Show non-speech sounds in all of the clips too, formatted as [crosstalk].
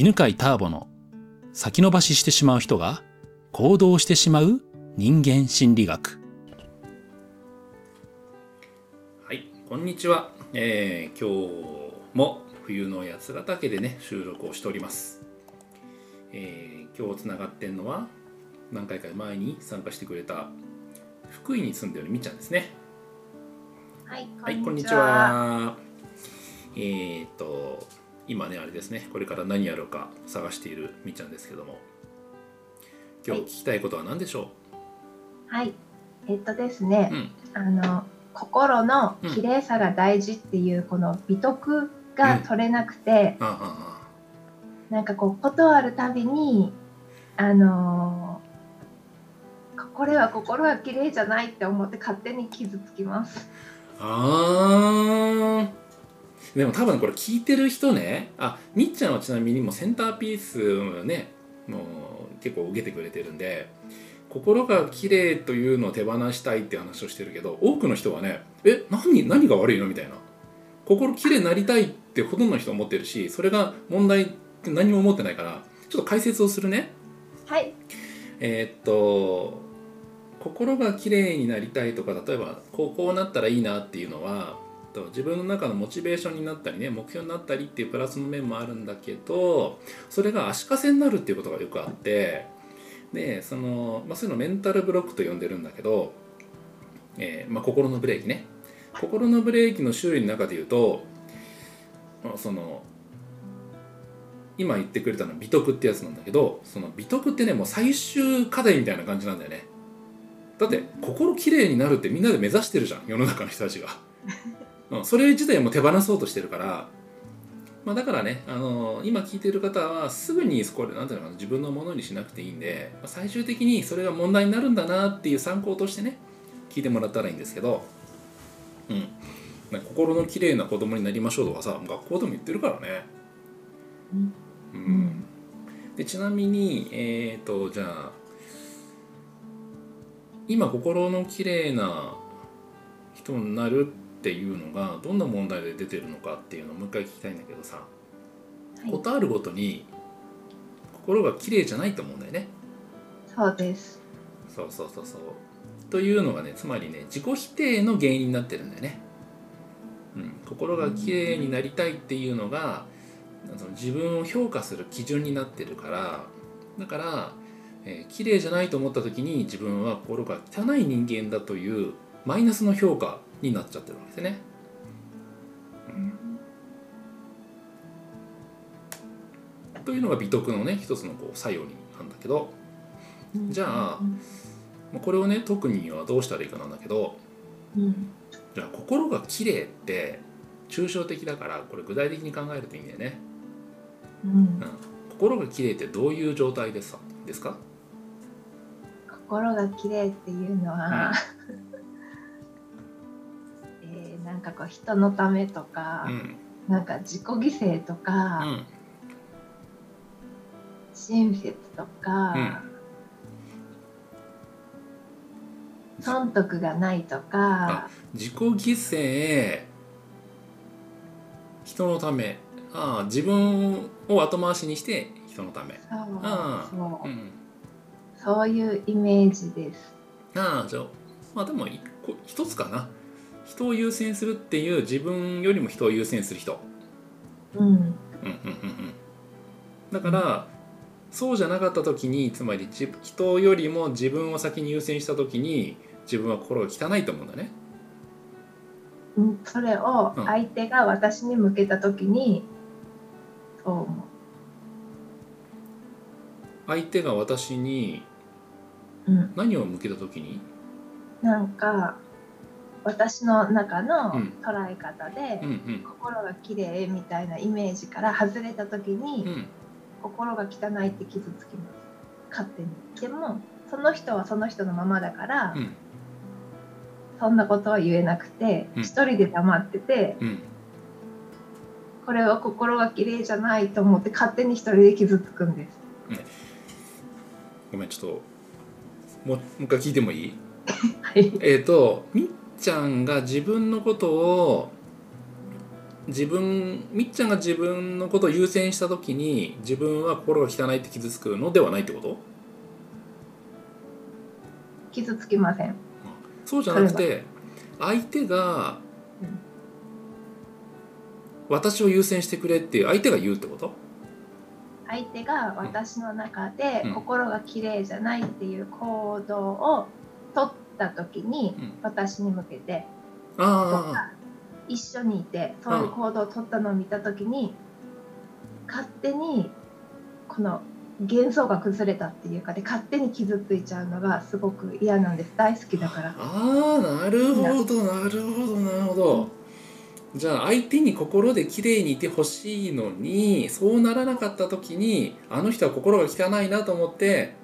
犬飼ターボの先延ばししてしまう人が行動してしまう人間心理学。はいこんにちは、えー、今日も冬の八ヶ岳でね収録をしております、えー、今日つながってんのは何回か前に参加してくれた福井に住んでるみっちゃんですね。はい、はい、こんにちは。えー、っと今ねあれですね。これから何やろうか探しているみっちゃんですけども。今日聞きたいことは何でしょう？はい、えっとですね、うん、あの心の綺麗さが大事っていうこの美徳が取れなくて、うん、なんかこうことあるたびにあのこれは心は綺麗じゃないって思って勝手に傷つきます。ああでも多分これ聞いてる人ねあみっちゃんはちなみにもセンターピースねもう結構受けてくれてるんで心が綺麗というのを手放したいって話をしてるけど多くの人はねえ何何が悪いのみたいな。心綺麗になりたいってほとんどの人は思ってるしそれが問題って何も思ってないからちょっと解説をするね。はい。えー、っと心が綺麗になりたいとか例えばこうこうなったらいいなっていうのはと自分の中のモチベーションになったりね目標になったりっていうプラスの面もあるんだけどそれが足かせになるっていうことがよくあってでその、まあ、そういうのメンタルブロックと呼んでるんだけど、えーまあ、心のブレーキね。心のブレーキの種類の中で言うとその今言ってくれたのは美徳ってやつなんだけどその美徳ってねもう最終課題みたいな感じなんだよね。だって心きれいになるってみんなで目指してるじゃん世の中の人たちが。[laughs] うん、それ自体も手放そうとしてるから、まあ、だからね、あのー、今聞いてる方はすぐにこれなんていうのかな自分のものにしなくていいんで、まあ、最終的にそれが問題になるんだなっていう参考としてね聞いてもらったらいいんですけど、うん、まあ、心の綺麗な子供になりましょうとかさ学校でも言ってるからね。うん、うん、でちなみにえっ、ー、とじゃあ今心の綺麗な人になるっていうのがどんな問題で出てるのかっていうのをもう一回聞きたいんだけどさ、はい、ことあるごとに心が綺麗じゃないと思うんだよね。そうです。そうそうそうそう。というのがねつまりね自己否定の原因になってるんだよね。うん、心が綺麗になりたいっていうのが、その自分を評価する基準になってるから。だから、えー、綺麗じゃないと思った時に自分は心が汚い人間だというマイナスの評価になっちゃってるわけですね。うん、というのが美徳のね一つのこう作用になんだけどじゃあこれをね特にはどうしたらいいかなんだけど、うん、じゃあ心が綺麗って抽象的だからこれ具体的に考えるといいんだよね。うん、うん、心が綺麗ってどういう状態ですか？ですか？心が綺麗っていうのは、[laughs] なんかこう人のためとか、うん、なんか自己犠牲とか、うん、親切とか、うん、損得がないとか自己犠牲人のため。ああ自分を後回しにして人のため。そうそう、うん、そういうイメージです。ああじゃあまあでも一つかな。人を優先するっていう自分よりも人を優先する人、うん、うんうんうんうん。だからそうじゃなかった時につまり人よりも自分を先に優先した時に自分は心が汚いと思うんだね。うん、それを相手が私に向けた時に、そう思う。相手が私に何を向けた時に、うん、なんか私の中の捉え方で、うんうん、心が綺麗みたいなイメージから外れた時に、うん、心が汚いって傷つきます。勝手に。でもその人はその人のままだから、うん、そんなことは言えなくて、うん、一人で黙ってて、これは心が綺麗じゃないと思って勝手に一人で傷つくんです、ごめんちょっともうもう一回聞いてもいい？はい、えっ、ー、とみっちゃんが自分のことを自分みっちゃんが自分のことを優先した時に自分は心が汚いって傷つくのではないってこと？傷つきません。そうじゃなくて相手が、私を優先してくれっていう相手が言うってこと？相手が私の中で心が綺麗じゃないっていう行動を取った時に私に向けてとか一緒にいてそういう行動を取ったのを見た時に勝手にこの幻想が崩れたっていうかで勝手に傷ついちゃうのがすごく嫌なんです。大好きだから。ああなるほどなるほどなるほどじゃあ相手に心で綺麗にいてほしいのにそうならなかった時にあの人は心が汚いなと思って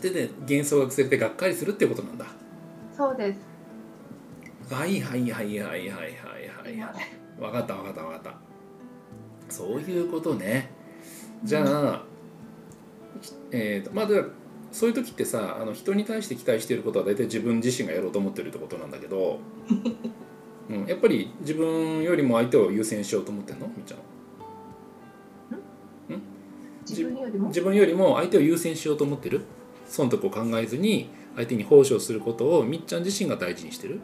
手で幻想が崩れてがっかりするっていうことなんだ。そうです。はいはいはいはいはいはいはい。分かった分かった分かった。そういうことね。じゃあ、えーと、まあそういう時ってさあの人に対して期待していることは大体自分自身がやろうと思ってるってことなんだけど、[laughs] うん、やっぱり自分よりも相手を優先しようと思ってんの？みちゃん。自分よりも？自分よりも相手を優先しようと思ってる？損得を考えずに相手に奉仕をすることをみっちゃん自身が大事にしてる？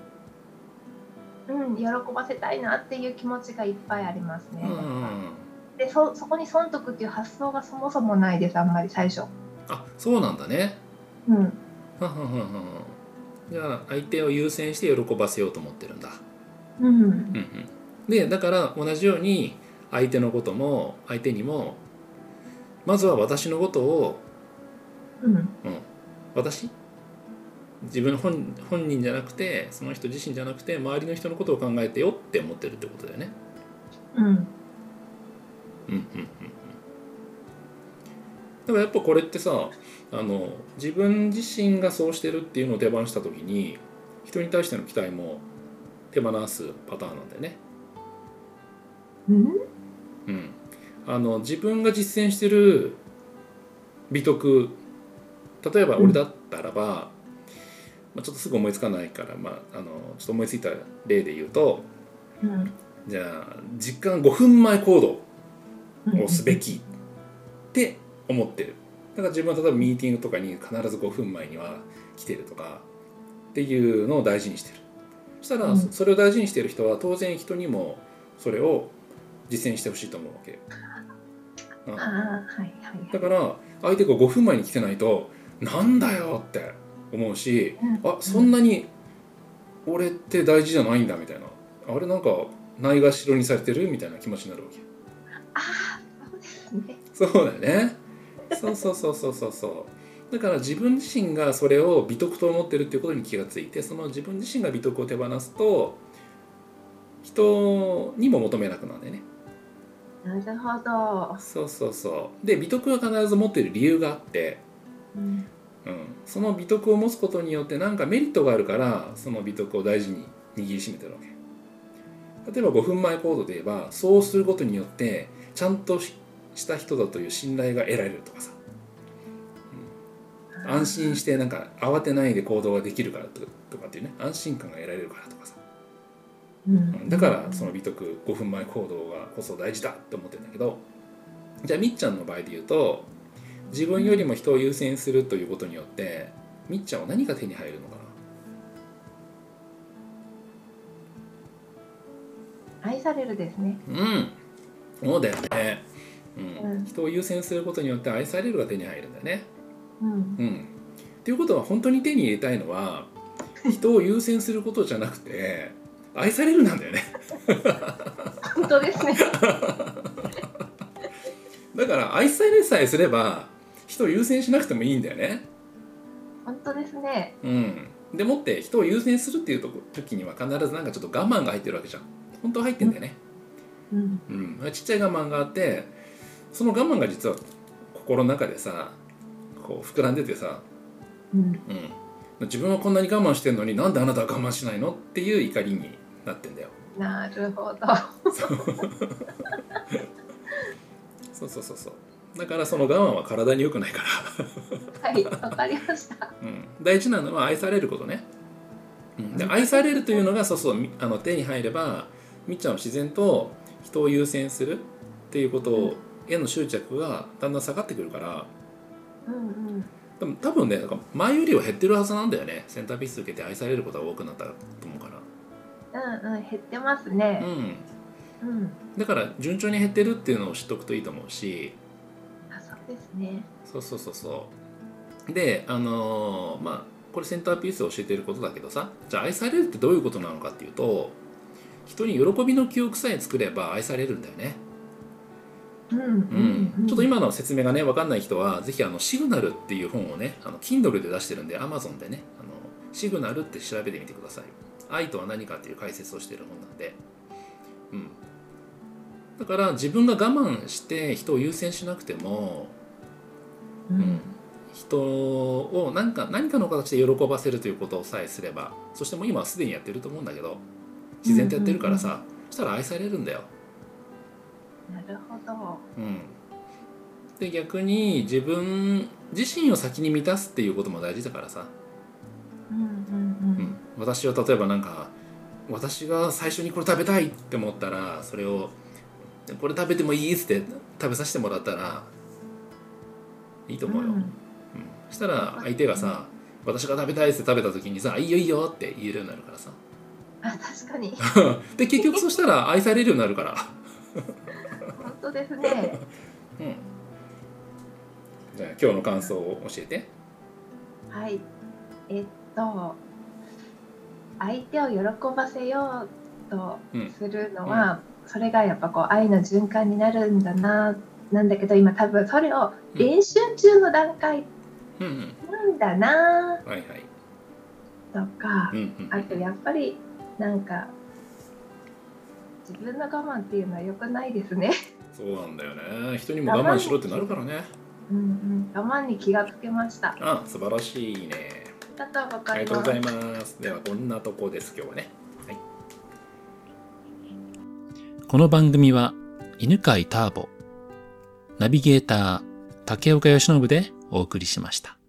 うん喜ばせたいなっていう気持ちがいっぱいありますね、うんでそそこに損得っていう発想がそもそもないですあんまり最初。あそうなんだね。うん。ははははじゃあ相手を優先して喜ばせようと思ってるんだうん、うん。うん、でだから同じように相手のことも相手にもまずは私のことを、うん、うん、私？自分本本人じゃなくてその人自身じゃなくて周りの人のことを考えてよって思ってるってことだよね。うん。うんうんうんだからやっぱこれってさあの自分自身がそうしてるっていうのを手放した時に人に対しての期待も手放すパターンなんだよね。うん、うん、あの自分が実践してる美徳例えば俺だったらば、うん、まあ、ちょっとすぐ思いつかないから、まあ、あのちょっと思いついた例で言うと、うん、じゃあ時間5分前行動をすべきって思ってる。だから自分は例えばミーティングとかに必ず5分前には来てるとかっていうのを大事にしてるそしたらそれを大事にしてる人は当然人にもそれを実践してほしいと思うわけ、うん、はいはい、だから相手が5分前に来てないとなんだよって思うし、うん、あそんなに俺って大事じゃないんだみたいな。あれなんかないがしろにされてるみたいな気持ちになるわけ。あそうですね。そうだよね。そうそうそうそうそうそうだから自分自身がそれを美徳と思ってるっていうことに気がついてその自分自身が美徳を手放すと人にも求めなくなるんだよね。なるほど。そうそうそう。で美徳は必ず持ってる理由があって、うん、うん、その美徳を持つことによって何かメリットがあるからその美徳を大事に握りしめてるわけ。例えば5分前コードで言えばそうすることによってちゃんとした人だという信頼が得られるとかさ、うん、安心してなんか慌てないで行動ができるからとかっていうね安心感が得られるからとかさ、うん、だからその美徳5分前行動がこそ大事だって思ってるんだけどじゃあみっちゃんの場合で言うと自分よりも人を優先するということによってみっちゃんは何が手に入るのかな？愛されるですね。うん。そうだよね、うん、うん、人を優先することによって愛されるが手に入るんだよね。うん、うん、っていうことは本当に手に入れたいのは人を優先することじゃなくて愛されるなんだよね。本当ですねだから愛されさえすれば人を優先しなくてもいいんだよね。本当ですね。うん。でもって人を優先するっていう時には必ずなんかちょっと我慢が入ってるわけじゃん。本当は入ってんだよね。うんうん、うん、ちっちゃい我慢があってその我慢が実は心の中でさこう膨らんでてさ、うん、うん、自分はこんなに我慢してんのになんであなたは我慢しないの？っていう怒りになってんだよ。なるほど。そう。[laughs] そうそうそうだからその我慢は体に良くないから。はいわかりました、うん、大事なのは愛されることね、うん、で愛されるというのがそうそうあの手に入ればみっちゃんは自然と人を優先するっていうことへの執着がだんだん下がってくるから、でも多分ね前よりは減ってるはずなんだよね。センターピース受けて愛されることが多くなったと思うから。うんうん減ってますね。うん、うん、だから順調に減ってるっていうのを知っとくといいと思うし。あそうですね。そうそうそうそう。であのー、まあこれセンターピースを教えてることだけどさ。じゃあ愛されるってどういうことなのかっていうと人に喜びの記憶さえ作れば愛されるんだよね。うん、ちょっと今の説明がね分かんない人はぜひあのシグナルっていう本をねあの Kindle で出してるんで Amazon でねあのシグナルって調べてみてください。愛とは何かっていう解説をしてる本なんで。うん。だから自分が我慢して人を優先しなくても、うん、人を何か何かの形で喜ばせるということさえすればそしてもう今はすでにやってると思うんだけど自然とやってるからさ、そしたら愛されるんだよ。なるほど。うん、で逆に自分自身を先に満たすっていうことも大事だからさ。うんうんうん。うん、私は例えばなんか私が最初にこれ食べたいって思ったらそれをこれ食べてもいいって食べさせてもらったらいいと思うよ。うん。そしたら相手がさ「私が食べたい」って食べた時にさ「いいよいいよ」って言えるようになるからさ。あ確かに。[laughs] で結局そしたら愛されるようになるから。本当ですね。う [laughs] んじゃあ今日の感想を教えて。はい。えっと相手を喜ばせようとするのは、うん。うん、それがやっぱこう愛の循環になるんだななんだけど今多分それを練習中の段階なんだな、はいはい、とか、うんうん、あとやっぱりなんか自分の我慢っていうのはよくないですねそうなんだよね。人にも我慢しろってなるからね。うんうん。我慢に気がつけました。あ素晴らしいね。ありがとうございます。ありがとうございます。ではこんなとこです今日はね、はい、この番組は犬飼ターボナビゲーター竹岡由伸でお送りしました。